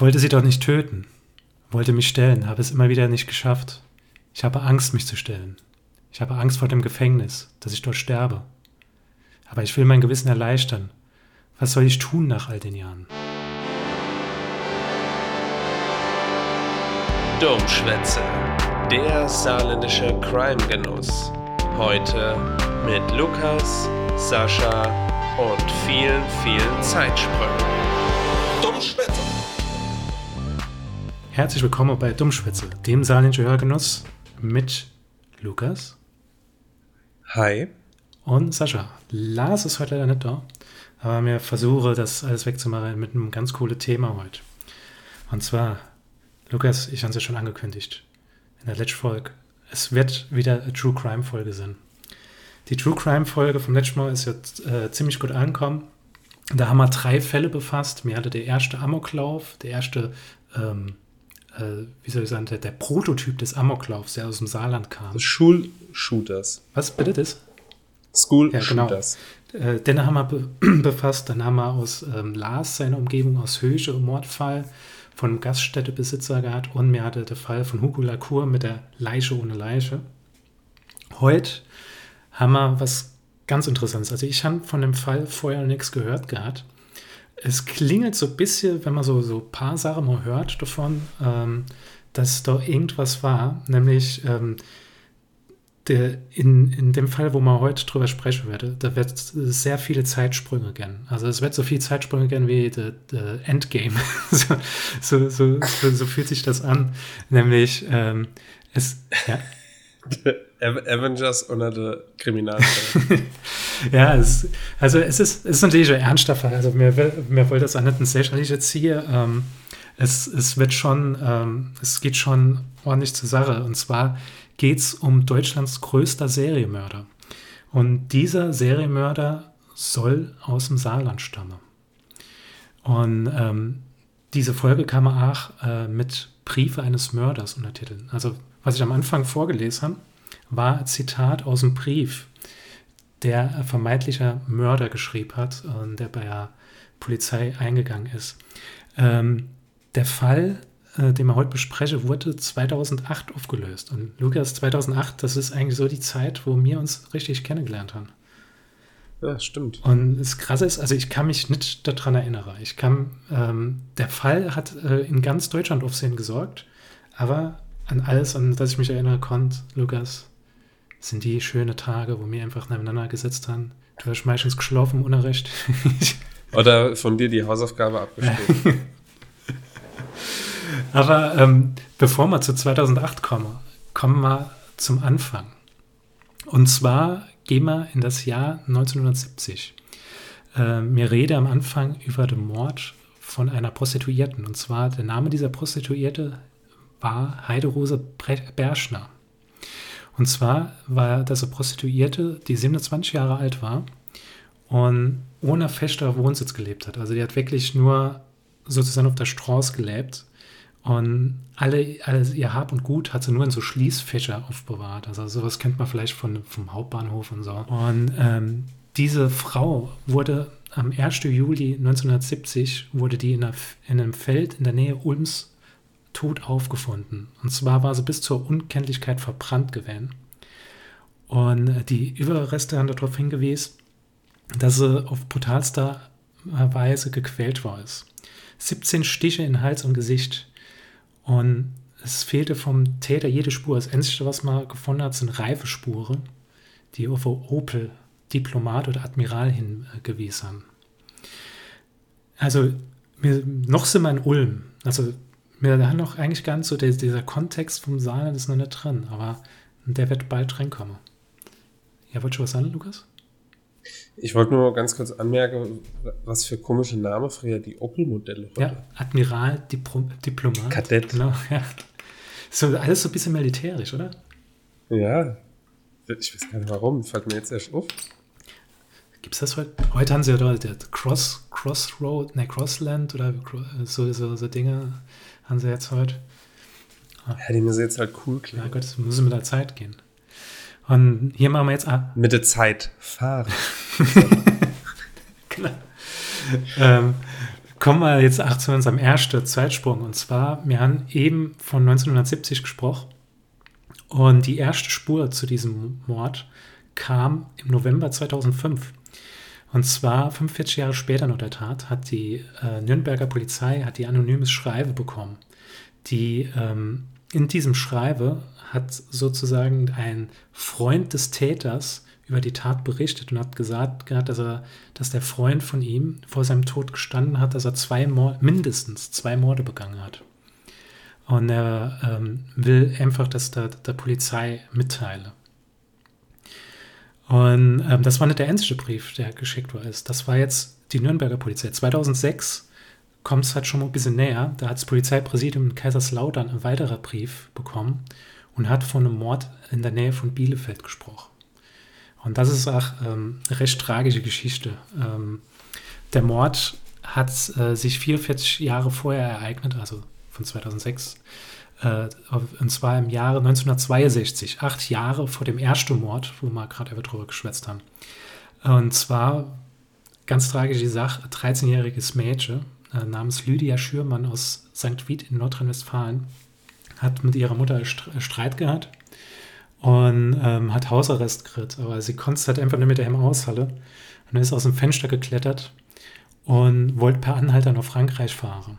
Ich wollte sie doch nicht töten, wollte mich stellen, habe es immer wieder nicht geschafft. Ich habe Angst, mich zu stellen. Ich habe Angst vor dem Gefängnis, dass ich dort sterbe. Aber ich will mein Gewissen erleichtern. Was soll ich tun nach all den Jahren? Domschwätze, der saarländische Crime-Genuss. Heute mit Lukas, Sascha und vielen, vielen Zeitsprüngen. Dummschwätze. Herzlich willkommen bei Dummschwätze, dem saarländischen Hörgenuss mit Lukas Hi. und Sascha. Lars ist heute leider nicht da, aber mir versuche, das alles wegzumachen mit einem ganz coolen Thema heute. Und zwar, Lukas, ich habe es ja schon angekündigt in der letzten Folge. Es wird wieder eine True Crime Folge sein. Die True Crime Folge vom letzten Mal ist jetzt äh, ziemlich gut angekommen. Da haben wir drei Fälle befasst. Mir hatte der erste Amoklauf, der erste, ähm, äh, wie soll ich sagen, der, der Prototyp des Amoklaufs, der aus dem Saarland kam. Schulshooters. Was bitte das? School Ja, genau. Shooters. Äh, den haben wir be befasst. Dann haben wir aus ähm, Lars seine Umgebung aus Höche einen Mordfall von einem Gaststättebesitzer gehabt und mir hatte der Fall von Hugo Lacour mit der Leiche ohne Leiche. Heute haben wir was ganz Interessantes. Also ich habe von dem Fall vorher nichts gehört gehabt. Es klingelt so ein bisschen, wenn man so so ein paar Sachen mal hört davon, ähm, dass da irgendwas war, nämlich ähm, der, in, in dem Fall, wo man heute drüber sprechen werde, da wird es sehr viele Zeitsprünge gern. Also es wird so viel Zeitsprünge gern wie der der Endgame. so, so, so, so, fühlt sich das an. Nämlich ähm, es, ja, Avengers unter der Kriminalfälle. ja, es, also es ist, es ist natürlich ein ernster Fall. Also mir, mir wollte das auch nicht ein lächerlich jetzt hier. Ähm, es, es wird schon, ähm, es geht schon ordentlich zur Sache. Und zwar geht es um Deutschlands größter Serienmörder. Und dieser Serienmörder soll aus dem Saarland stammen. Und ähm, diese Folge man auch äh, mit Briefe eines Mörders untertiteln. Also, was ich am Anfang vorgelesen habe, war ein Zitat aus dem Brief, der ein vermeintlicher Mörder geschrieben hat und der bei der Polizei eingegangen ist. Ähm, der Fall, äh, den wir heute besprechen, wurde 2008 aufgelöst. Und Lukas, 2008, das ist eigentlich so die Zeit, wo wir uns richtig kennengelernt haben. ja, stimmt. Und das Krasse ist, also ich kann mich nicht daran erinnern. Ich kann, ähm, der Fall hat äh, in ganz Deutschland Aufsehen gesorgt, aber an alles, an das ich mich erinnern konnte, Lukas, sind die schöne Tage, wo wir einfach nebeneinander gesetzt haben. Du hast meistens geschlafen im Unrecht. Oder von dir die Hausaufgabe abgeschrieben. aber ähm, bevor wir zu 2008 kommen, kommen wir zum Anfang. Und zwar gehen wir in das Jahr 1970. Äh, mir rede am Anfang über den Mord von einer Prostituierten. Und zwar der Name dieser Prostituierte war Heiderose Berschner. Und zwar war das eine Prostituierte, die 27 Jahre alt war und ohne fester Wohnsitz gelebt hat. Also die hat wirklich nur sozusagen auf der Straße gelebt und alle, alles ihr Hab und Gut hat sie nur in so Schließfächer aufbewahrt. Also sowas kennt man vielleicht von, vom Hauptbahnhof und so. Und ähm, diese Frau wurde am 1. Juli 1970 wurde die in, einer, in einem Feld in der Nähe Ulms tot aufgefunden. Und zwar war sie bis zur Unkenntlichkeit verbrannt gewesen. Und äh, die Überreste haben darauf hingewiesen, dass sie auf brutalster Weise gequält war. 17 Stiche in Hals und Gesicht. Und es fehlte vom Täter jede Spur. Das Einzige, was man gefunden hat, sind Reifespuren, die auf Opel, Diplomat oder Admiral hingewiesen haben. Also, noch sind wir in Ulm. Also, wir haben noch eigentlich ganz so, der, dieser Kontext vom Saarland ist noch nicht drin, aber der wird bald reinkommen. Ja, wolltest du was sagen, Lukas? Ich wollte nur ganz kurz anmerken, was für komische Namen früher die Opel-Modelle. Ja, Admiral, Dipro Diplomat. Kadett. Genau, ja. So, alles so ein bisschen militärisch, oder? Ja. Ich weiß gar nicht warum, fällt mir jetzt erst auf. Gibt es das heute? Heute haben sie ja da der Cross, Crossroad, ne, Crossland oder so, so, so Dinge haben sie jetzt heute. Ja, die müssen jetzt halt cool Ja klingen. Gott, das muss mit der Zeit gehen. Und hier machen wir jetzt ah, Mit der Zeit fahren. Genau. ähm, kommen wir jetzt auch zu unserem ersten Zeitsprung. Und zwar, wir haben eben von 1970 gesprochen. Und die erste Spur zu diesem Mord kam im November 2005. Und zwar 45 Jahre später nach der Tat hat die äh, Nürnberger Polizei hat die anonymes Schreibe bekommen. Die ähm, in diesem Schreibe hat sozusagen ein Freund des Täters über die Tat berichtet und hat gesagt, dass, er, dass der Freund von ihm vor seinem Tod gestanden hat, dass er zwei Mord, mindestens zwei Morde begangen hat. Und er ähm, will einfach, dass der, der Polizei mitteile. Und ähm, das war nicht der einzige Brief, der geschickt war. Das war jetzt die Nürnberger Polizei. 2006 kommt es halt schon mal ein bisschen näher. Da hat das Polizeipräsidium in Kaiserslautern ein weiterer Brief bekommen und hat von einem Mord in der Nähe von Bielefeld gesprochen. Und das ist auch ähm, eine recht tragische Geschichte. Ähm, der Mord hat äh, sich 44 Jahre vorher ereignet, also von 2006 äh, und zwar im Jahre 1962, acht Jahre vor dem ersten Mord, wo wir gerade drüber geschwätzt haben. Und zwar, ganz tragische Sache, 13-jähriges Mädchen äh, namens Lydia Schürmann aus St. Wied in Nordrhein-Westfalen hat mit ihrer Mutter Streit gehabt und ähm, hat Hausarrest gekriegt. Aber sie konnte es halt einfach nicht mit der aushalten und ist aus dem Fenster geklettert und wollte per Anhalter nach Frankreich fahren.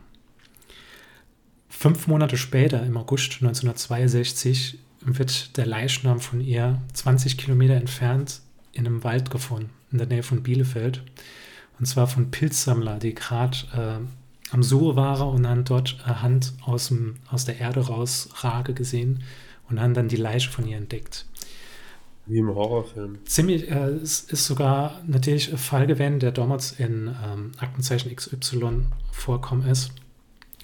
Fünf Monate später, im August 1962, wird der Leichnam von ihr 20 Kilometer entfernt in einem Wald gefunden, in der Nähe von Bielefeld. Und zwar von Pilzsammler, die gerade äh, am Suche waren und haben dort eine Hand aus, dem, aus der Erde raus Rage gesehen und haben dann die Leiche von ihr entdeckt. Wie im Horrorfilm. Ziemlich, äh, es ist sogar natürlich ein Fall gewesen, der damals in ähm, Aktenzeichen XY vorkommen ist.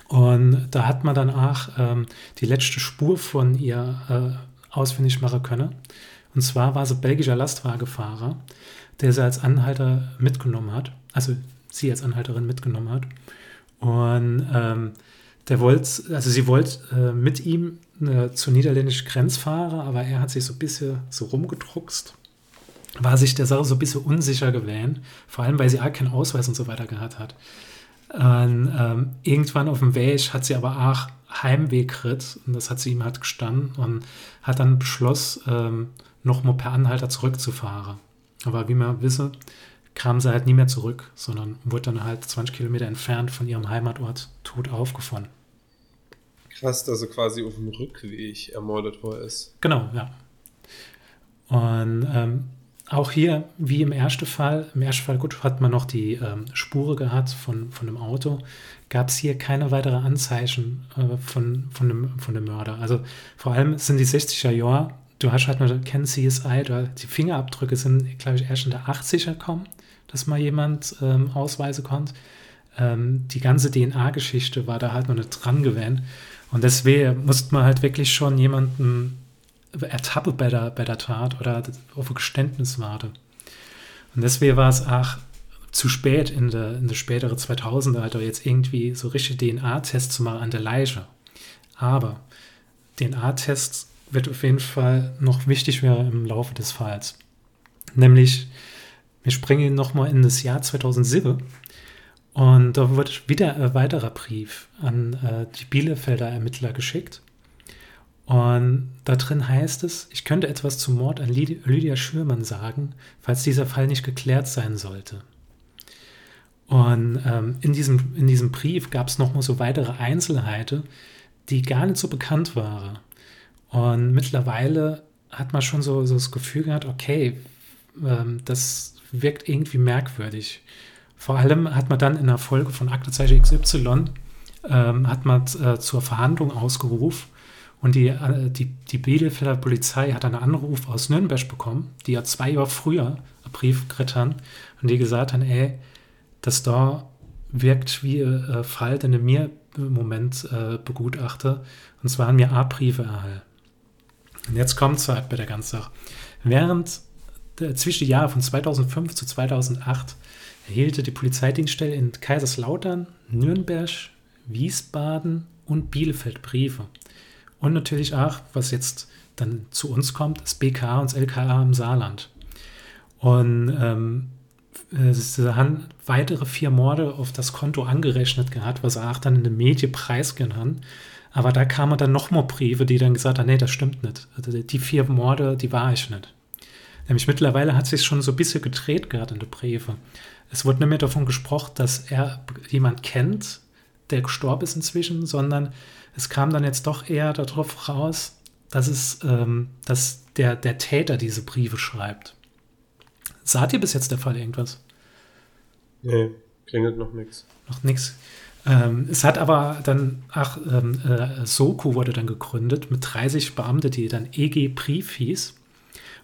Und da hat man dann auch ähm, die letzte Spur von ihr äh, ausfindig machen können. Und zwar war sie belgischer Lastwagenfahrer, der sie als Anhalter mitgenommen hat. Also sie als Anhalterin mitgenommen hat. Und ähm, der wollte, also sie wollte äh, mit ihm äh, zur niederländischen Grenze fahren, aber er hat sich so ein bisschen so rumgedruckst. War sich der Sache so ein bisschen unsicher gewesen, vor allem weil sie auch keinen Ausweis und so weiter gehabt hat. Und, ähm, irgendwann auf dem Weg hat sie aber auch Heimweg gekriegt und das hat sie ihm halt gestanden und hat dann beschlossen, ähm, nochmal per Anhalter zurückzufahren. Aber wie man wisse, kam sie halt nie mehr zurück, sondern wurde dann halt 20 Kilometer entfernt von ihrem Heimatort tot aufgefunden. Krass, dass sie quasi auf dem Rückweg ermordet worden ist. Genau, ja. Und ähm, auch hier, wie im ersten Fall, im ersten Fall gut, hat man noch die ähm, Spure gehabt von, von dem Auto, gab es hier keine weitere Anzeichen äh, von, von, dem, von dem Mörder. Also vor allem sind die 60er Jahre, du hast halt nur kennen CSI, du, die Fingerabdrücke sind, glaube ich, erst in der 80er gekommen, dass mal jemand ähm, ausweisen konnte. Ähm, die ganze DNA-Geschichte war da halt noch nicht dran gewesen. Und deswegen musste man halt wirklich schon jemanden Ertappe bei der, bei der Tat oder auf ein Geständnis warte. Und deswegen war es auch zu spät in der, in der spätere 2000er, halt jetzt irgendwie so richtig DNA-Tests zu machen an der Leiche. Aber DNA-Tests wird auf jeden Fall noch wichtig werden im Laufe des Falls. Nämlich, wir springen nochmal in das Jahr 2007 und da wird wieder ein weiterer Brief an äh, die Bielefelder Ermittler geschickt. Und da drin heißt es, ich könnte etwas zum Mord an Lydia Schürmann sagen, falls dieser Fall nicht geklärt sein sollte. Und ähm, in, diesem, in diesem Brief gab es nochmal so weitere Einzelheiten, die gar nicht so bekannt waren. Und mittlerweile hat man schon so, so das Gefühl gehabt, okay, ähm, das wirkt irgendwie merkwürdig. Vor allem hat man dann in der Folge von Aktezeichen XY ähm, hat man äh, zur Verhandlung ausgerufen und die, äh, die, die Bielefelder Polizei hat einen Anruf aus Nürnberg bekommen, die ja zwei Jahre früher einen Brief haben und die gesagt haben, ey, das da wirkt wie ein äh, Fall, den ich mir im Moment äh, begutachte. Und zwar haben mir A-Briefe erhalten. Und jetzt kommt es halt bei der ganzen Sache. Während der, zwischen den Jahren von 2005 zu 2008 erhielt die Polizeidienststelle in Kaiserslautern, Nürnberg, Wiesbaden und Bielefeld Briefe. Und natürlich auch, was jetzt dann zu uns kommt, das BK und das LKA im Saarland. Und ähm, äh, sie haben weitere vier Morde auf das Konto angerechnet gehabt, was er auch dann in den Medien preisgehen haben. Aber da kamen dann noch mal Briefe, die dann gesagt haben, nee, das stimmt nicht. Also die vier Morde, die war ich nicht. Nämlich mittlerweile hat sich schon so ein bisschen gedreht gerade in den Briefe. Es wurde nicht mehr davon gesprochen, dass er jemand kennt, der gestorben ist inzwischen, sondern es kam dann jetzt doch eher darauf raus, dass es, ähm, dass der, der Täter diese Briefe schreibt. Saht ihr bis jetzt der Fall irgendwas? Nee, klingelt noch nichts. Noch nichts. Ähm, es hat aber dann, ach, ähm, äh, Soko wurde dann gegründet mit 30 Beamten, die dann EG Brief hieß.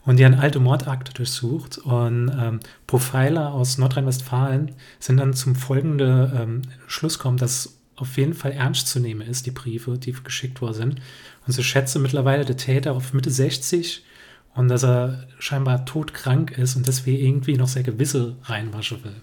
Und die haben alte Mordakte durchsucht. Und ähm, Profiler aus Nordrhein-Westfalen sind dann zum folgenden ähm, Schluss gekommen, dass auf jeden Fall ernst zu nehmen ist, die Briefe, die geschickt worden sind. Und sie schätze mittlerweile der Täter auf Mitte 60 und dass er scheinbar todkrank ist und deswegen irgendwie noch sehr gewisse reinwaschen will.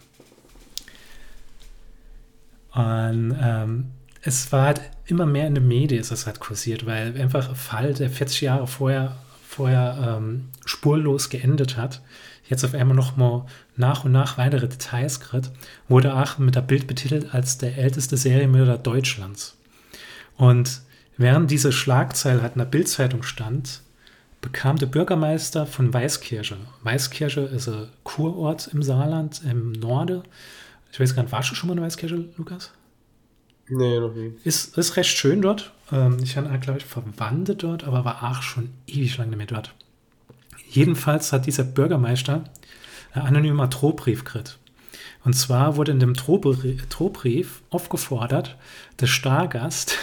Und ähm, es war halt immer mehr in den Medien, ist das halt kursiert, weil einfach ein Fall, der 40 Jahre vorher, vorher ähm, spurlos geendet hat, jetzt auf einmal noch mal nach und nach weitere Details kriegt, wurde auch mit der Bild betitelt als der älteste Serienmörder Deutschlands. Und während diese Schlagzeile halt in der Bildzeitung stand, bekam der Bürgermeister von Weißkirche. Weißkirche ist ein Kurort im Saarland, im Norden. Ich weiß gar nicht, warst du schon mal in Weißkirche, Lukas? Nee, noch nie. Ist, ist recht schön dort. Ähm, ich habe, glaube ich, Verwandte dort, aber war auch schon ewig lang nicht mehr dort. Jedenfalls hat dieser Bürgermeister ein anonymer Drohbrief gekriegt. Und zwar wurde in dem Drohbrief aufgefordert, der Stargast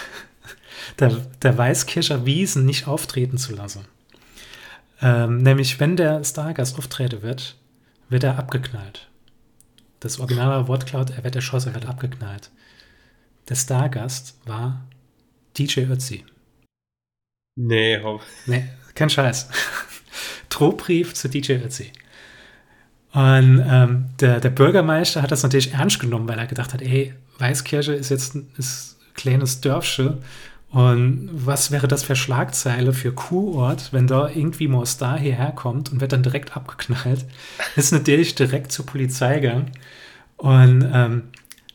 der, der Weißkircher Wiesen nicht auftreten zu lassen. Ähm, nämlich, wenn der Stargast auftreten wird, wird er abgeknallt. Das originale Wortcloud, er wird erschossen, er wird abgeknallt. Der Stargast war DJ Ötzi. Nee, hopp. Nee, kein Scheiß. Drohbrief zu DJ Ötzi. Und ähm, der, der Bürgermeister hat das natürlich ernst genommen, weil er gedacht hat, ey, Weißkirche ist jetzt ein, ist ein kleines Dörfchen und was wäre das für Schlagzeile für Kurort, wenn da irgendwie mal Star hierher kommt und wird dann direkt abgeknallt? Ist natürlich direkt zur Polizei gegangen. Und ähm,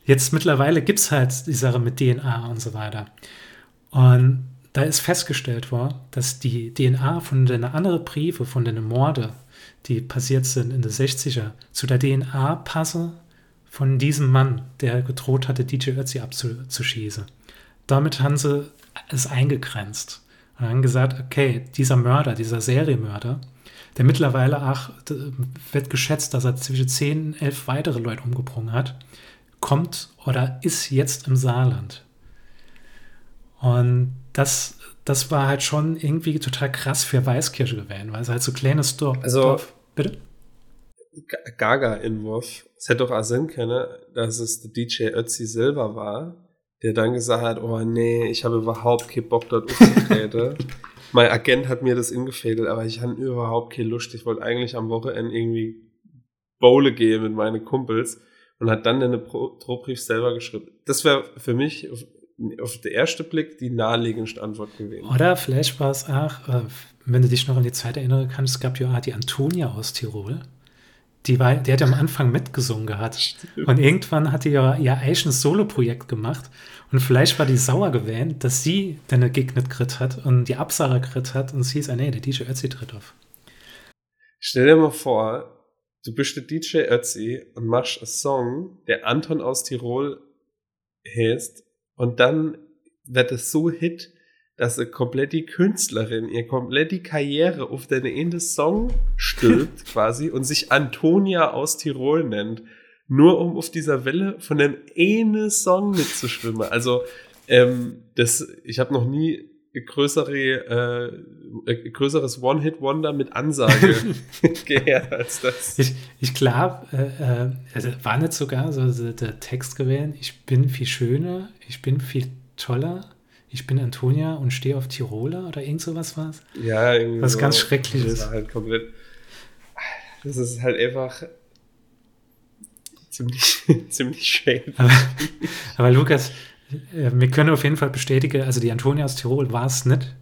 jetzt mittlerweile gibt es halt die Sache mit DNA und so weiter. Und da ist festgestellt worden, dass die DNA von den anderen Briefe, von den Morde, die passiert sind in den 60er, zu der DNA passe von diesem Mann, der gedroht hatte, DJ Ötzi abzuschießen. Damit haben sie es eingegrenzt und haben gesagt, okay, dieser Mörder, dieser Serienmörder, der mittlerweile auch, wird geschätzt, dass er zwischen 10, 11 weitere Leute umgebracht hat, kommt oder ist jetzt im Saarland. Und das, das war halt schon irgendwie total krass für Weißkirche gewesen, weil es halt so kleines Dorf. Also, Dorf. Bitte? Gaga-Inwurf. Es hätte doch auch Sinn können, dass es der DJ Ötzi selber war, der dann gesagt hat, oh nee, ich habe überhaupt keinen Bock dort aufzutreten. mein Agent hat mir das ingefädelt, aber ich hatte überhaupt keine Lust. Ich wollte eigentlich am Wochenende irgendwie Bowle gehen mit meinen Kumpels und hat dann den Drohbrief selber geschrieben. Das wäre für mich auf, den ersten Blick die naheliegendste Antwort gewesen. Oder vielleicht war es auch, äh, wenn du dich noch an die Zeit erinnern kannst, es gab ja auch die Antonia aus Tirol. Die, war, die hat ja am Anfang mitgesungen gehabt. Stimmt. Und irgendwann hat die ja ihr eigenes Solo-Projekt gemacht. Und vielleicht war die sauer gewähnt, dass sie Gig nicht gekriegt hat und die Absage gekriegt hat. Und es hieß, ah nee, der DJ Ötzi tritt auf. Stell dir mal vor, du bist der DJ Ötzi und machst einen Song, der Anton aus Tirol heißt. Und dann wird es so Hit, dass eine komplett die Künstlerin ihr komplett die Karriere auf den Ende Song stülpt quasi und sich Antonia aus Tirol nennt, nur um auf dieser Welle von dem eine Song mitzuschwimmen. Also ähm, das, ich habe noch nie größere, äh, größeres One-Hit-Wonder mit Ansage gehört als das. Ich, ich glaube, äh, äh, also war nicht sogar so der Text gewählt, ich bin viel schöner, ich bin viel toller, ich bin Antonia und stehe auf Tiroler oder irgend sowas was. Ja, irgendwie. Was so. ganz Schreckliches. Das ist halt komplett. Das ist halt einfach ziemlich, ziemlich schön. Aber, aber, Lukas, äh, wir können auf jeden Fall bestätigen, also die Antonia aus Tirol war es nicht,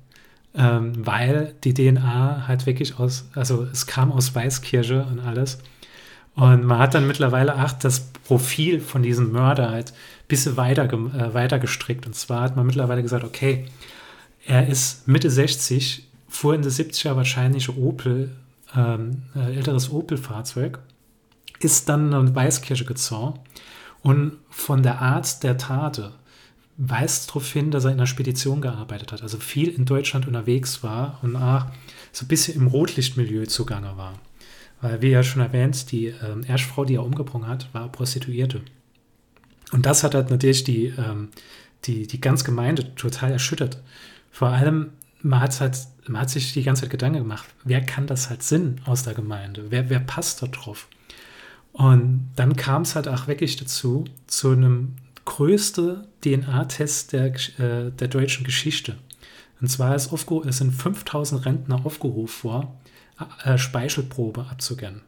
ähm, weil die DNA halt wirklich aus, also es kam aus Weißkirche und alles. Und man hat dann mittlerweile auch das Profil von diesem Mörder halt ein bisschen weiter, äh, weiter gestrickt. Und zwar hat man mittlerweile gesagt, okay, er ist Mitte 60, fuhr in den 70er wahrscheinlich Opel, ähm, äh, älteres Opel-Fahrzeug, ist dann in Weißkirche gezogen und von der Art der Tate weist darauf hin, dass er in einer Spedition gearbeitet hat, also viel in Deutschland unterwegs war und auch so ein bisschen im Rotlichtmilieu zugange war. Weil, wie ja schon erwähnt, die ähm, Erstfrau, die er umgebracht hat, war Prostituierte. Und das hat halt natürlich die, ähm, die, die ganze Gemeinde total erschüttert. Vor allem, man hat, halt, man hat sich die ganze Zeit Gedanken gemacht, wer kann das halt Sinn aus der Gemeinde? Wer, wer passt da drauf? Und dann kam es halt auch wirklich dazu, zu einem größten DNA-Test der, äh, der deutschen Geschichte. Und zwar ist aufgerufen, es sind 5000 Rentner aufgerufen worden, äh, Speichelprobe abzugeben.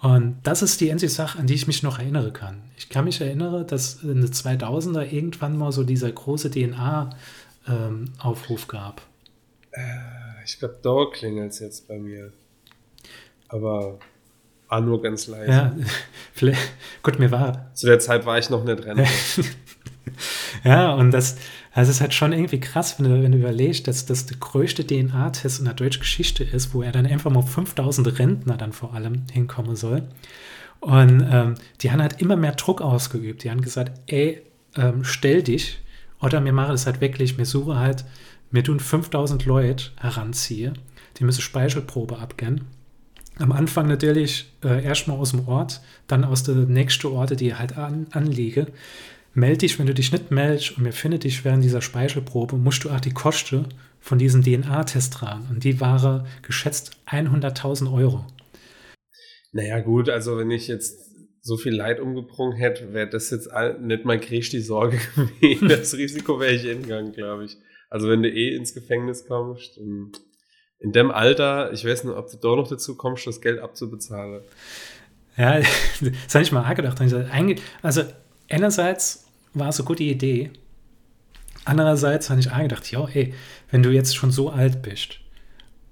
Und das ist die einzige Sache, an die ich mich noch erinnern kann. Ich kann mich erinnern, dass in den 2000er irgendwann mal so dieser große DNA-Aufruf ähm, gab. Äh, ich glaube, da klingelt es jetzt bei mir. Aber war nur ganz leise. Ja, vielleicht, gut, mir war. Zu der Zeit war ich noch nicht Rentner. ja, und das, also es ist halt schon irgendwie krass, wenn du, wenn du überlegst, dass das der größte DNA-Test in der deutschen Geschichte ist, wo er dann einfach mal 5000 Rentner dann vor allem hinkommen soll. Und ähm, die haben halt immer mehr Druck ausgeübt. Die haben gesagt, ey, ähm, stell dich, oder wir machen das halt wirklich, wir suchen halt, wir tun 5000 Leute heranziehen, die müssen Speichelprobe abgeben am Anfang natürlich äh, erstmal aus dem Ort, dann aus der nächsten Orte, die halt an, anliege. Meld dich, wenn du dich nicht meldest und wir finden dich während dieser Speichelprobe, musst du auch die Kosten von diesem DNA-Test tragen. Und die waren geschätzt 100.000 Euro. Naja, gut, also wenn ich jetzt so viel Leid umgebrungen hätte, wäre das jetzt nicht mal kriegst die Sorge gewesen. Das Risiko wäre ich hingegangen, glaube ich. Also wenn du eh ins Gefängnis kommst, dann in dem Alter, ich weiß nicht, ob du da noch dazu kommst, das Geld abzubezahlen. Ja, das habe ich mal gedacht. Also einerseits war es eine gute Idee, andererseits habe ich auch gedacht, ja, ey, wenn du jetzt schon so alt bist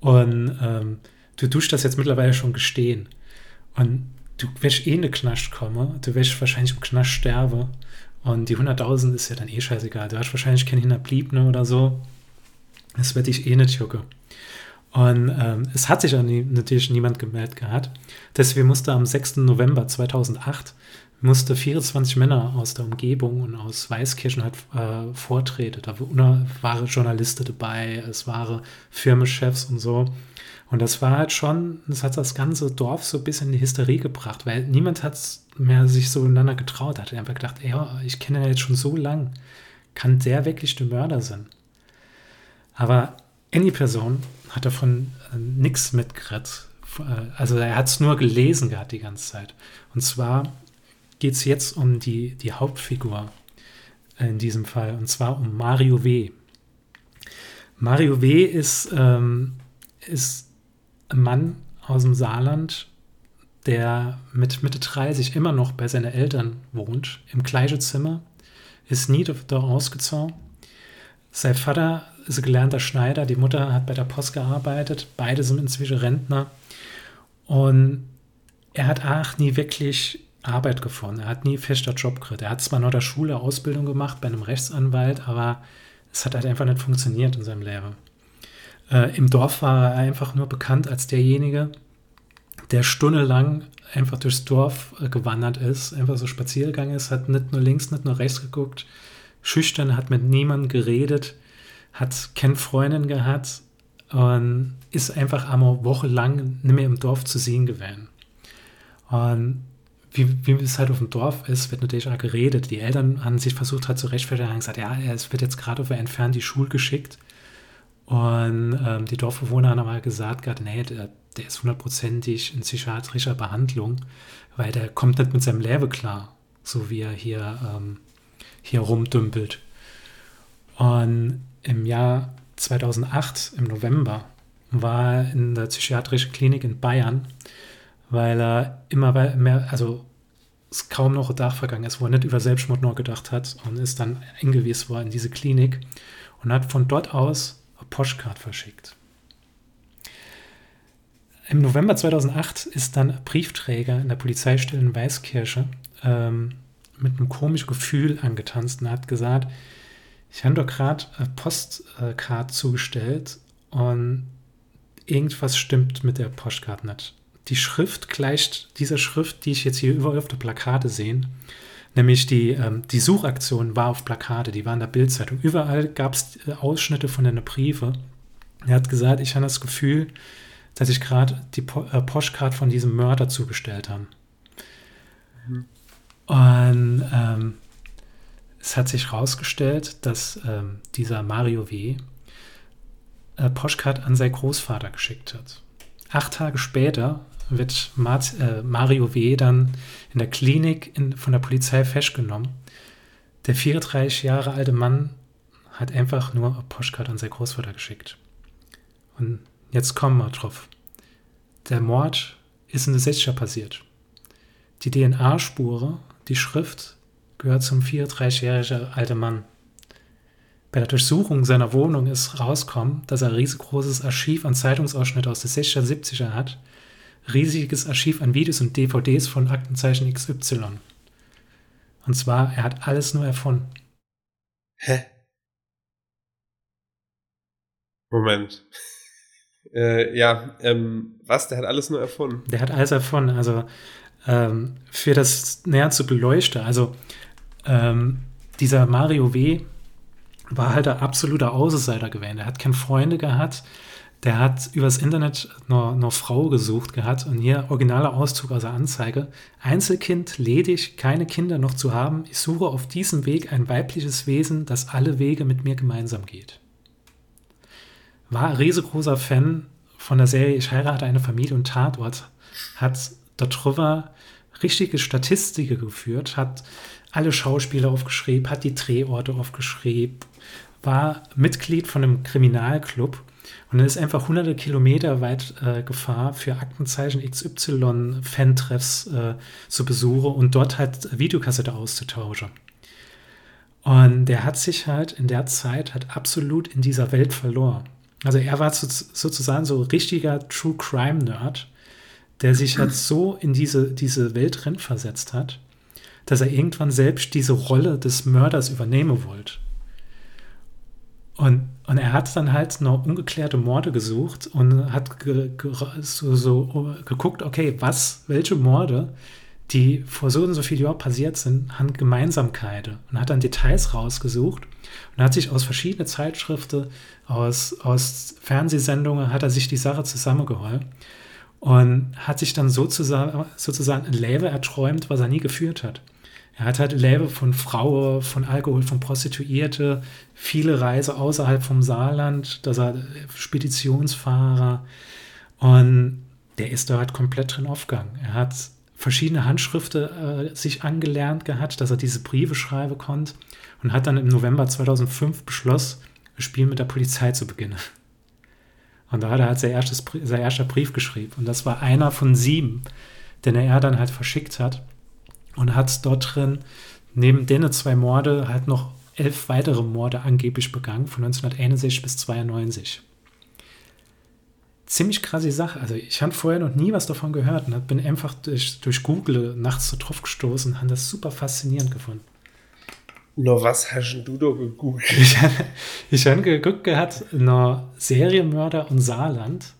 und ähm, du tust das jetzt mittlerweile schon gestehen und du wirst eh in den Knast kommen, du wirst wahrscheinlich im Knast sterben und die 100.000 ist ja dann eh scheißegal. Du hast wahrscheinlich keinen Hinterbliebene oder so. Das wird dich eh nicht jucken. Und ähm, es hat sich natürlich niemand gemeldet gehabt. Deswegen musste am 6. November 2008 musste 24 Männer aus der Umgebung und aus Weißkirchen halt äh, vortreten. Da waren Journalisten dabei, es waren Firmenchefs und so. Und das war halt schon, das hat das ganze Dorf so ein bisschen in die Hysterie gebracht, weil niemand hat mehr sich so ineinander getraut. Hat einfach gedacht, ey, ich kenne ihn jetzt schon so lang. Kann der wirklich der Mörder sein? Aber any Person hat davon äh, nichts mitgekriegt. Äh, also er hat es nur gelesen gehabt die ganze Zeit. Und zwar geht es jetzt um die, die Hauptfigur in diesem Fall, und zwar um Mario W. Mario W. ist, ähm, ist ein Mann aus dem Saarland, der mit Mitte 30 immer noch bei seinen Eltern wohnt, im gleichen Zimmer, ist nie da ausgezogen. Sein Vater ist gelernter Schneider, die Mutter hat bei der Post gearbeitet, beide sind inzwischen Rentner. Und er hat auch nie wirklich Arbeit gefunden. Er hat nie fester Job gekriegt. Er hat zwar noch der Schule Ausbildung gemacht bei einem Rechtsanwalt, aber es hat halt einfach nicht funktioniert in seinem Leben. Äh, Im Dorf war er einfach nur bekannt als derjenige, der stundenlang einfach durchs Dorf äh, gewandert ist, einfach so Spaziergang ist, hat nicht nur links, nicht nur rechts geguckt, schüchtern, hat mit niemandem geredet, hat keine Freundin gehabt und ist einfach einmal wochenlang nicht mehr im Dorf zu sehen gewesen. Und wie, wie es halt auf dem Dorf ist, wird natürlich auch geredet. Die Eltern haben sich versucht halt zu rechtfertigen, haben gesagt, ja, es wird jetzt gerade auf entfernt die Schule geschickt. Und ähm, die Dorfbewohner haben aber gesagt, grad, nee, der, der ist hundertprozentig in psychiatrischer Behandlung, weil der kommt nicht mit seinem Leben klar, so wie er hier, ähm, hier rumdümpelt. Und im Jahr 2008, im November, war er in der psychiatrischen Klinik in Bayern, weil er immer mehr, also es kaum noch ein Tag vergangen ist, wo er nicht über Selbstmord noch gedacht hat und ist dann eingewiesen worden in diese Klinik und hat von dort aus eine Postcard verschickt. im November 2008 ist dann ein Briefträger in der Polizeistelle in Weißkirche ähm, mit einem komischen Gefühl angetanzt und hat gesagt, ich habe doch gerade Postcard zugestellt und irgendwas stimmt mit der Postkarte nicht. Die Schrift gleicht dieser Schrift, die ich jetzt hier überall auf der Plakate sehe, nämlich die, ähm, die Suchaktion war auf Plakate, die war in der Bildzeitung. Überall gab es äh, Ausschnitte von den Briefe. Er hat gesagt, ich habe das Gefühl, dass ich gerade die po äh, Postcard von diesem Mörder zugestellt habe. Mhm. Und ähm, es hat sich herausgestellt, dass ähm, dieser Mario W. Äh, Postcard an seinen Großvater geschickt hat. Acht Tage später wird Mart, äh, Mario W. dann in der Klinik in, von der Polizei festgenommen. Der 34 Jahre alte Mann hat einfach nur Postcard an seinen Großvater geschickt. Und jetzt kommen wir drauf. Der Mord ist in der 60er passiert. Die DNA-Spure, die Schrift, gehört zum 34-jährigen alten Mann. Bei der Durchsuchung seiner Wohnung ist rausgekommen, dass er ein riesengroßes Archiv an Zeitungsausschnitten aus den 60er, 70er hat, riesiges Archiv an Videos und DVDs von Aktenzeichen XY. Und zwar, er hat alles nur erfunden. Hä? Moment. Äh, ja, ähm, was? Der hat alles nur erfunden? Der hat alles erfunden. Also ähm, für das näher zu beleuchten. Also ähm, dieser Mario W. war halt ein absoluter Außenseiter gewesen. Er hat keine Freunde gehabt. Der hat übers Internet noch, noch Frau gesucht gehabt und hier originaler Auszug aus der Anzeige. Einzelkind, ledig, keine Kinder noch zu haben. Ich suche auf diesem Weg ein weibliches Wesen, das alle Wege mit mir gemeinsam geht. War ein riesengroßer Fan von der Serie Ich heirate eine Familie und Tatort. Hat darüber richtige Statistiken geführt, hat alle Schauspieler aufgeschrieben, hat die Drehorte aufgeschrieben, war Mitglied von einem Kriminalclub und ist einfach hunderte Kilometer weit äh, gefahren für Aktenzeichen XY Fantreffs äh, zu besuchen und dort halt Videokassette auszutauschen. Und der hat sich halt in der Zeit halt absolut in dieser Welt verloren. Also er war sozusagen so richtiger True Crime Nerd der sich halt so in diese, diese Welt drin versetzt hat, dass er irgendwann selbst diese Rolle des Mörders übernehmen wollte. Und, und er hat dann halt noch ungeklärte Morde gesucht und hat ge, ge, so, so geguckt, okay, was, welche Morde, die vor so und so vielen Jahren passiert sind, haben Gemeinsamkeiten und hat dann Details rausgesucht und hat sich aus verschiedenen Zeitschriften, aus, aus Fernsehsendungen, hat er sich die Sache zusammengeholt und hat sich dann sozusagen, sozusagen ein Leben erträumt, was er nie geführt hat. Er hat halt Leben von Frauen, von Alkohol, von Prostituierte, viele Reisen außerhalb vom Saarland, dass er Speditionsfahrer und der ist da halt komplett drin aufgegangen. Er hat verschiedene Handschriften äh, sich angelernt gehabt, dass er diese Briefe schreiben konnte und hat dann im November 2005 beschlossen, ein Spiel mit der Polizei zu beginnen. Und da hat er halt sein, erstes, sein erster Brief geschrieben. Und das war einer von sieben, den er dann halt verschickt hat. Und hat dort drin neben denen zwei Morde halt noch elf weitere Morde angeblich begangen, von 1961 bis 92. Ziemlich krasse Sache. Also ich habe vorher noch nie was davon gehört und bin einfach durch, durch Google nachts so drauf gestoßen und habe das super faszinierend gefunden. Nur was hast du da gegoogelt? Ich, habe geguckt gehabt, nur Serienmörder und Saarland.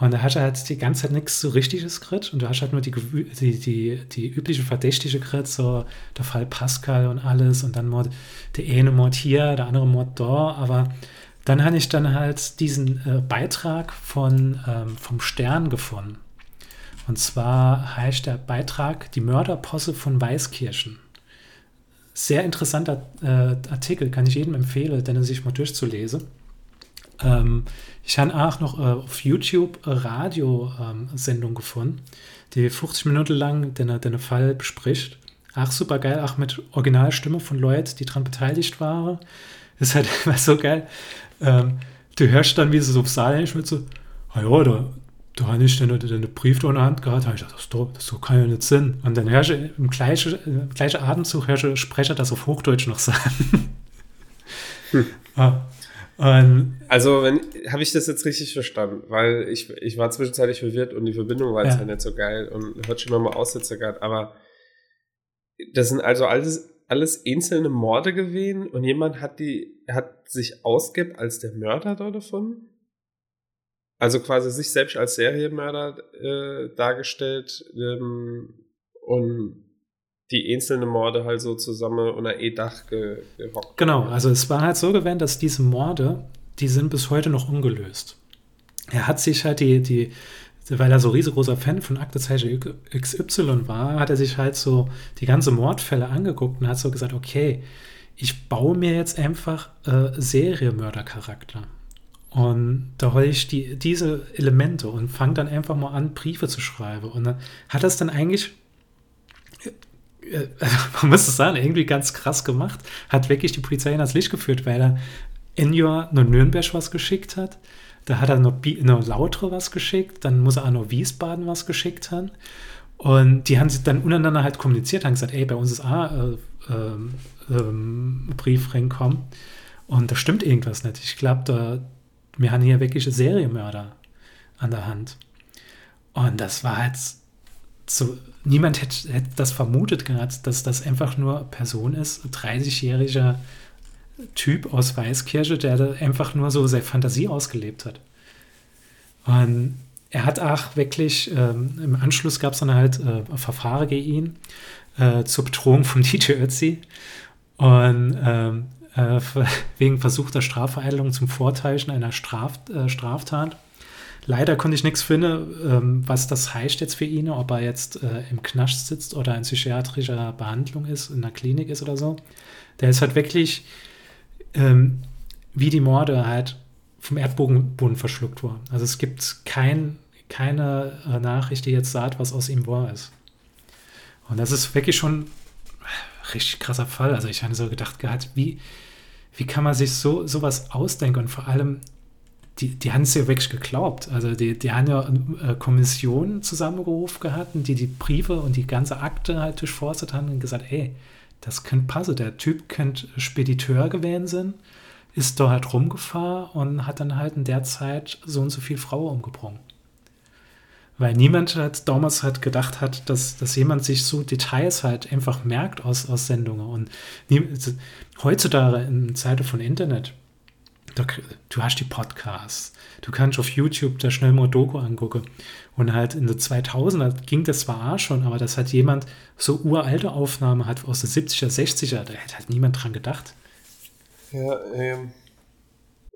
Und da hast du halt die ganze Zeit nichts so richtiges Grit und du hast halt nur die, die, die, die übliche verdächtige Grit, so der Fall Pascal und alles und dann Mord, der eine Mord hier, der andere Mord da, aber dann habe ich dann halt diesen äh, Beitrag von, ähm, vom Stern gefunden. Und zwar heißt der Beitrag Die Mörderposse von Weißkirchen sehr interessanter äh, Artikel, kann ich jedem empfehlen, den er sich mal durchzulesen. Ähm, ich habe auch noch äh, auf YouTube eine Radiosendung ähm, gefunden, die 50 Minuten lang den, den Fall bespricht. Ach, super geil, auch mit Originalstimme von Leuten, die daran beteiligt waren. Das ist halt immer so geil. Ähm, du hörst dann, wie sie so auf Saarländisch mit so, ah ja, da, da habe ich den, den Brief da in der Hand gehabt, habe ich gedacht, das, das, das kann ja nicht Sinn. Und dann hörst du im gleichen, im gleichen Atemzug hörst du Sprecher das auf Hochdeutsch noch sagen. Hm. ja. Und Also, wenn habe ich das jetzt richtig verstanden, weil ich, ich war zwischenzeitlich verwirrt und die Verbindung war jetzt Ja. halt nicht so geil und hört schon mal Aussetzer gehabt, aber das sind also alles, alles einzelne Morde gewesen und jemand hat die, hat sich ausgibt als der Mörder da davon? Also quasi sich selbst als Serienmörder äh, dargestellt ähm, und die einzelnen Morde halt so zusammen unter E-Dach ge, gehockt. Genau, also es war halt so gewesen, dass diese Morde, die sind bis heute noch ungelöst. Er hat sich halt die, die, weil er so riesengroßer Fan von Aktezeichen XY war, hat er sich halt so die ganze Mordfälle angeguckt und hat so gesagt, okay, ich baue mir jetzt einfach äh, Serienmördercharakter. Und da hole ich die, diese Elemente und fange dann einfach mal an, Briefe zu schreiben. Und dann hat es dann eigentlich äh, man muss es sagen, irgendwie ganz krass gemacht. Hat wirklich die Polizei ans Licht geführt, weil er Enjor nur Nürnberg was geschickt hat. Da hat er noch, Bi noch Lautre was geschickt. Dann muss er auch noch Wiesbaden was geschickt haben. Und die haben sich dann untereinander halt kommuniziert, haben gesagt, ey, bei uns ist auch äh, ähm, Brief reinkommen. Und da stimmt irgendwas nicht. Ich glaube, wir haben hier wirklich Serienmörder an der Hand. Und das war halt so, niemand hätte, hätte das vermutet gehabt, dass das einfach nur Person ist, ein 30-jähriger Typ aus Weißkirche, der da einfach nur so seine Fantasie ausgelebt hat. Und er hat auch wirklich, ähm, im Anschluss gab es dann halt äh, Verfahren gegen ihn äh, zur Bedrohung von DJ Ötzi und ähm, äh, wegen versuchter Strafvereitelung zum Vortäuschen einer Straf, äh, Straftat. Leider konnte ich nichts finden, ähm, was das heißt jetzt für ihn, ob er jetzt äh, im Knast sitzt oder in psychiatrischer Behandlung ist, in einer Klinik ist oder so. Der ist halt wirklich ähm, wie die Morde halt vom Erdboden verschluckt worden. Also es gibt kein, keine äh, Nachricht, die jetzt sagt, was aus ihm wahr ist. Und das ist wirklich schon richtig krasser Fall. Also ich habe so gedacht gehabt, wie, wie kann man sich so sowas ausdenken und vor allem die, die haben es ja wirklich geglaubt. Also die, die haben ja eine Kommission zusammengerufen gehabt, die die Briefe und die ganze Akte halt durchforstet haben und gesagt, ey, das könnte passen. Der Typ könnte Spediteur gewesen sein, ist da halt rumgefahren und hat dann halt in der Zeit so und so viel Frauen umgebracht. Weil niemand halt damals halt gedacht hat, dass, dass jemand sich so Details halt einfach merkt aus, aus Sendungen. Und nie, heutzutage in Zeiten von Internet, du hast die Podcasts, du kannst auf YouTube da schnell mal Doku angucken. Und halt in den 2000er ging das zwar auch schon, aber dass halt jemand so uralte Aufnahmen hat aus den 70er, 60er, da hätte halt niemand dran gedacht. Ja, ähm,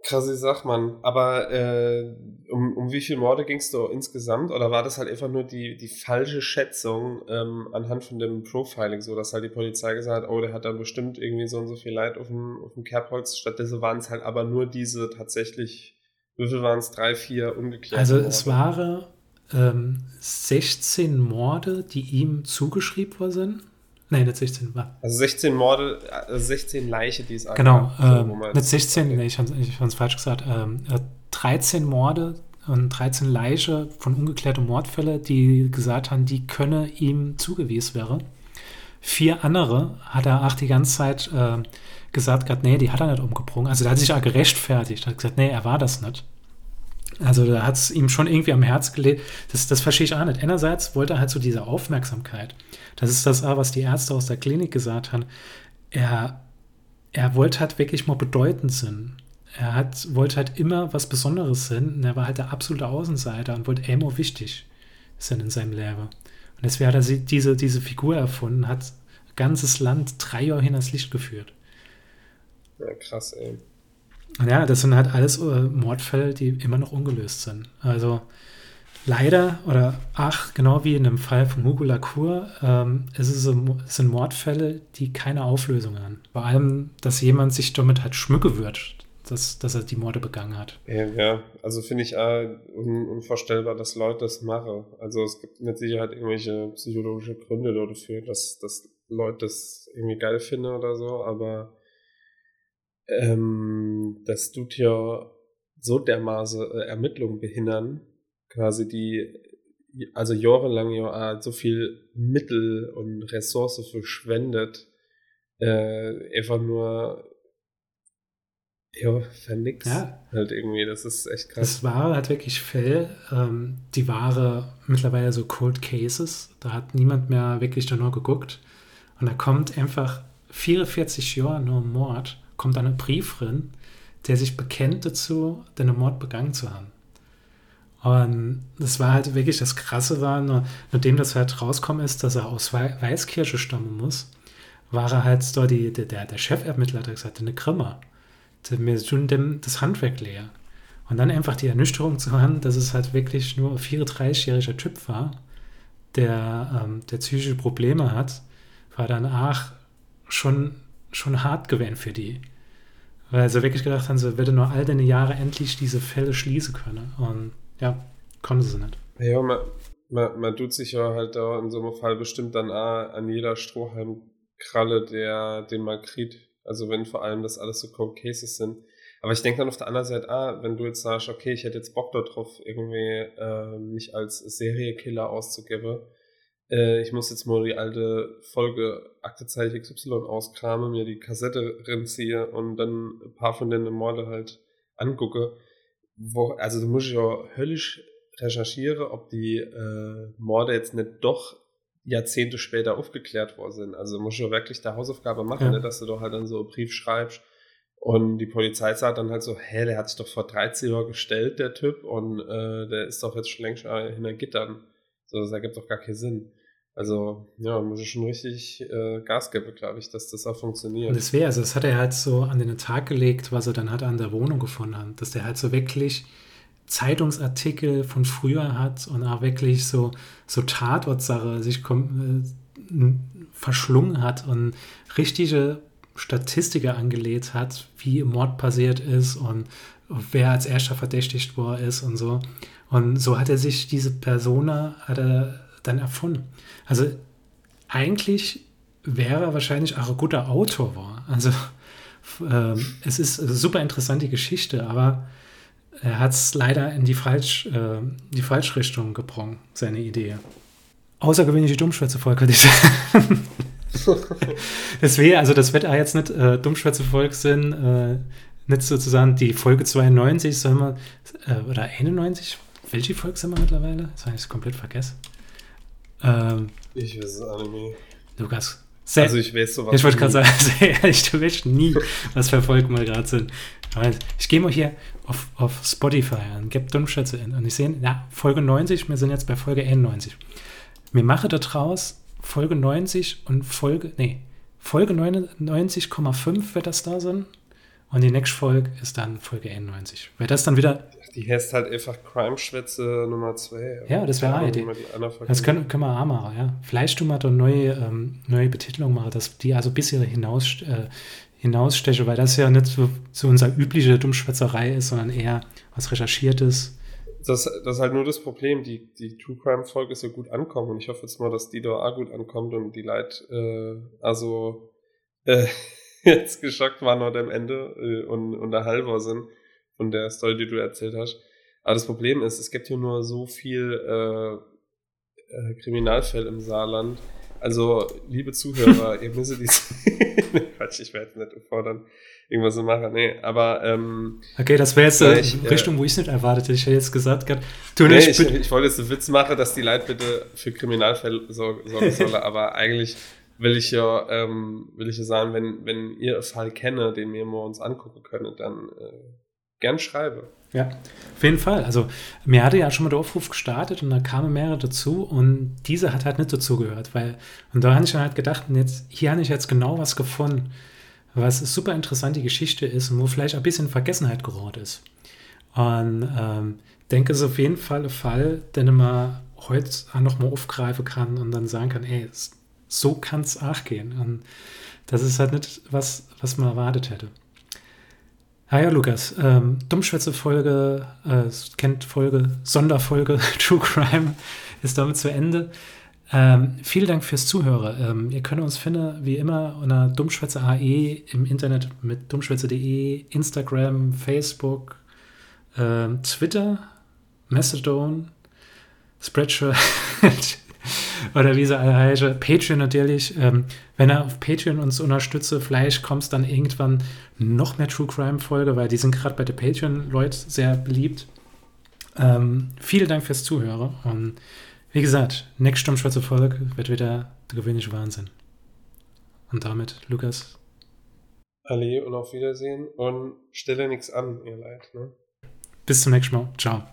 krasse Sache, Mann. Aber äh, um, um wie viele Morde ging es da insgesamt? Oder war das halt einfach nur die, die falsche Schätzung ähm, anhand von dem Profiling, so dass halt die Polizei gesagt hat, oh, der hat dann bestimmt irgendwie so und so viel Leid auf dem, auf dem Kerbholz. Stattdessen waren es halt aber nur diese tatsächlich, wie viel waren es? Drei, vier ungeklärte Also Morde. es waren ähm, 16 Morde, die ihm zugeschrieben worden sind. Nein, nicht 16, war. Also 16 Morde, äh, 16 Leiche, die es Genau, man- nicht 16, nee, ich habe es falsch gesagt. Ähm, äh, 13 Morde und 13 Leiche von ungeklärten Mordfällen, die gesagt haben, die könne ihm zugewiesen wäre. Vier andere hat er auch die ganze Zeit äh, gesagt, grad, nee, die hat er nicht umgebracht. Also der hat sich auch gerechtfertigt, hat gesagt, nee, er war das nicht. Also da hat es ihm schon irgendwie am Herz gelegt. Das, das verstehe ich auch nicht. Einerseits wollte er halt so diese Aufmerksamkeit. Das ist das was die Ärzte aus der Klinik gesagt haben. Er, er wollte halt wirklich mal bedeutend sein. Er hat, wollte halt immer was Besonderes sein. Und er war halt der absolute Außenseiter und wollte immer wichtig sein in seinem Leben. Und deswegen hat er diese, diese Figur erfunden, hat ganzes Land drei Jahre hinters Licht geführt. Ja, krass, ey. Ja, das sind halt alles äh, Mordfälle, die immer noch ungelöst sind. Also leider, oder ach, genau wie in dem Fall von Hugo Lacour, ähm, es, ist es sind Mordfälle, die keine Auflösung haben. Vor allem, dass jemand sich damit halt schmücke wird, dass, dass er die Morde begangen hat. Ja, ja. also finde ich äh, un unvorstellbar, dass Leute das machen. Also es gibt mit Sicherheit irgendwelche psychologische Gründe dafür, dass, dass Leute das irgendwie geil finden oder so, aber ähm, das tut ja so dermaßen äh, Ermittlungen behindern, quasi die also jahrelang ja so viel Mittel und Ressource verschwendet, äh, einfach nur Ja, für nix. Ja. Halt irgendwie, das ist echt krass. Das war halt wirklich Fälle, ähm, die waren mittlerweile so Cold Cases. Da hat niemand mehr wirklich da nur geguckt. Und da kommt einfach 44 Jahre nur Mord, kommt dann ein Brief drin, der sich bekennt dazu, den Mord begangen zu haben. Und das war halt wirklich das Krasse war, nur, nachdem das halt rauskommen ist, dass er aus Wei- Weißkirche stammen muss, war er halt da die, der, der Chefermittler, der gesagt hat, eine Krimmer. Wir tun dem das Handwerk leer. Und dann einfach die Ernüchterung zu haben, dass es halt wirklich nur ein 34-jähriger Typ war, der, ähm, der psychische Probleme hat, war dann auch schon, schon hart gewesen für die. Weil sie wirklich gedacht haben, sie würde nur all deine Jahre endlich diese Fälle schließen können. Und ja, konnten sie nicht. Ja, man, man, man tut sich ja halt da in so einem Fall bestimmt dann auch an jeder Strohhalmkralle, der, den man kriegt. Also wenn vor allem das alles so Cold Cases sind. Aber ich denke dann auf der anderen Seite, ah, wenn du jetzt sagst, okay, ich hätte jetzt Bock darauf, irgendwie äh, mich als Seriekiller auszugeben, äh, ich muss jetzt mal die alte Folge Aktezeichen XY auskramen, mir die Kassette reinziehe und dann ein paar von den Morde halt angucke. Wo, also du musst ja höllisch recherchieren, ob die äh, Morde jetzt nicht doch Jahrzehnte später aufgeklärt worden sind. Also musst du ja wirklich der Hausaufgabe machen, Ja. ne, dass du doch halt dann so einen Brief schreibst und die Polizei sagt dann halt so, hä, der hat sich doch vor 13 Jahren gestellt, der Typ, und äh, der ist doch jetzt schon längst hinter Gittern. So, das ergibt doch gar keinen Sinn. Also, ja, muss ich schon richtig äh, Gas geben, glaube ich, dass das auch funktioniert. Und das wäre, also das hat er halt so an den Tag gelegt, was er dann halt an der Wohnung gefunden hat. Dass der halt so wirklich Zeitungsartikel von früher hat und auch wirklich so, so Tatortsache sich kom- äh, verschlungen hat und richtige Statistiker angelegt hat, wie Mord passiert ist und wer als erster verdächtigt worden ist und so. Und so hat er sich diese Persona hat er dann erfunden. Also eigentlich wäre er wahrscheinlich auch ein guter Autor war. Also ähm, es ist eine super interessante Geschichte, aber er hat es leider in die, Falsch, äh, die Falschrichtung gebrungen, seine Idee. Außergewöhnliche Dummschwätze-Volk, würde ich sagen. das wäre, also das wird auch jetzt nicht äh, Dummschwätze-Volk sind, äh, nicht sozusagen die Folge 92, sollen wir, äh, oder 91, welche Folge sind wir mittlerweile? Das habe ich komplett vergessen. Ähm, Ich weiß es auch nicht. Lukas, sehr, Also ich weiß sowas. ich wollte gerade sagen, sehr ehrlich, du weißt nie, was für Folgen mal gerade sind. Ich gehe mal hier auf, auf Spotify an, gebe Dummschätze in und ich sehe, ja, Folge 90, wir sind jetzt bei Folge 91. Mir mache da draus Folge 90 und Folge, nee, Folge 99,5 wird das da sein. Und die nächste Folge ist dann Folge 91. Weil das dann wieder, Die heißt halt einfach Crime-Schwätze Nummer 2. Ja, das wäre eine Idee. das können, können wir auch machen, ja. Vielleicht tun wir da neue, ähm, neue Betitelung machen, dass die also bisher hinaus, äh, hinaussteche, weil das ja nicht so, so unsere übliche Dummschwätzerei ist, sondern eher was Recherchiertes. Das, das ist halt nur das Problem. Die, die True Crime-Folge ist ja gut ankommen und ich hoffe jetzt mal, dass die da auch gut ankommt und die Leute äh, also äh, jetzt geschockt waren oder am Ende äh, und, und der halber sind von der Story, die du erzählt hast. Aber das Problem ist, es gibt hier nur so viel äh, äh, Kriminalfälle im Saarland. Also, liebe Zuhörer, ihr müsst die. Quatsch, ich werde jetzt nicht fordern, irgendwas zu machen. Nee, aber ähm, Okay, das wäre jetzt eine ich, äh, Richtung, wo ich es nicht erwartet hätte. Ich hätte jetzt gesagt, grad, du Nee, nicht, ich, ich wollte jetzt einen Witz machen, dass die Leute bitte für Kriminalfälle sor- sorgen sollen, aber eigentlich will ich ja, ähm, will ich ja sagen, wenn, wenn ihr einen Fall kennt, den wir uns angucken können, dann äh, gern schreibe. Ja, auf jeden Fall. Also, mir hatte ja schon mal der Aufruf gestartet und da kamen mehrere dazu und diese hat halt nicht dazugehört, weil, und da habe ich dann halt gedacht, jetzt, hier habe ich jetzt genau was gefunden, was super interessante Geschichte ist und wo vielleicht ein bisschen Vergessenheit geraten ist. Und ähm, denke, es ist auf jeden Fall ein Fall, den man heute noch mal aufgreifen kann und dann sagen kann, ey, so kann es auch gehen. Und das ist halt nicht was, was man erwartet hätte. Ah ja, Lukas, ähm, Dummschwätze-Folge, äh, kennt Folge, Sonderfolge True Crime ist damit zu Ende. Ähm, vielen Dank fürs Zuhören. Ähm, ihr könnt uns finden, wie immer, unter Dummschwätze.ae im Internet mit dummschwätze.de, Instagram, Facebook, ähm, Twitter, Mastodon, Spreadshirt. oder wie sie alle heißen. Patreon natürlich. Ähm, wenn er auf Patreon uns unterstütze, vielleicht kommt es dann irgendwann noch mehr True Crime Folge, weil die sind gerade bei den Patreon-Leuten sehr beliebt. Ähm, vielen Dank fürs Zuhören und wie gesagt, nächste Sturmschwarze Folge wird wieder der gewöhnliche Wahnsinn. Und damit, Lukas. Ali und auf Wiedersehen und stelle nichts an, ihr Leid. Ne? Bis zum nächsten Mal. Ciao.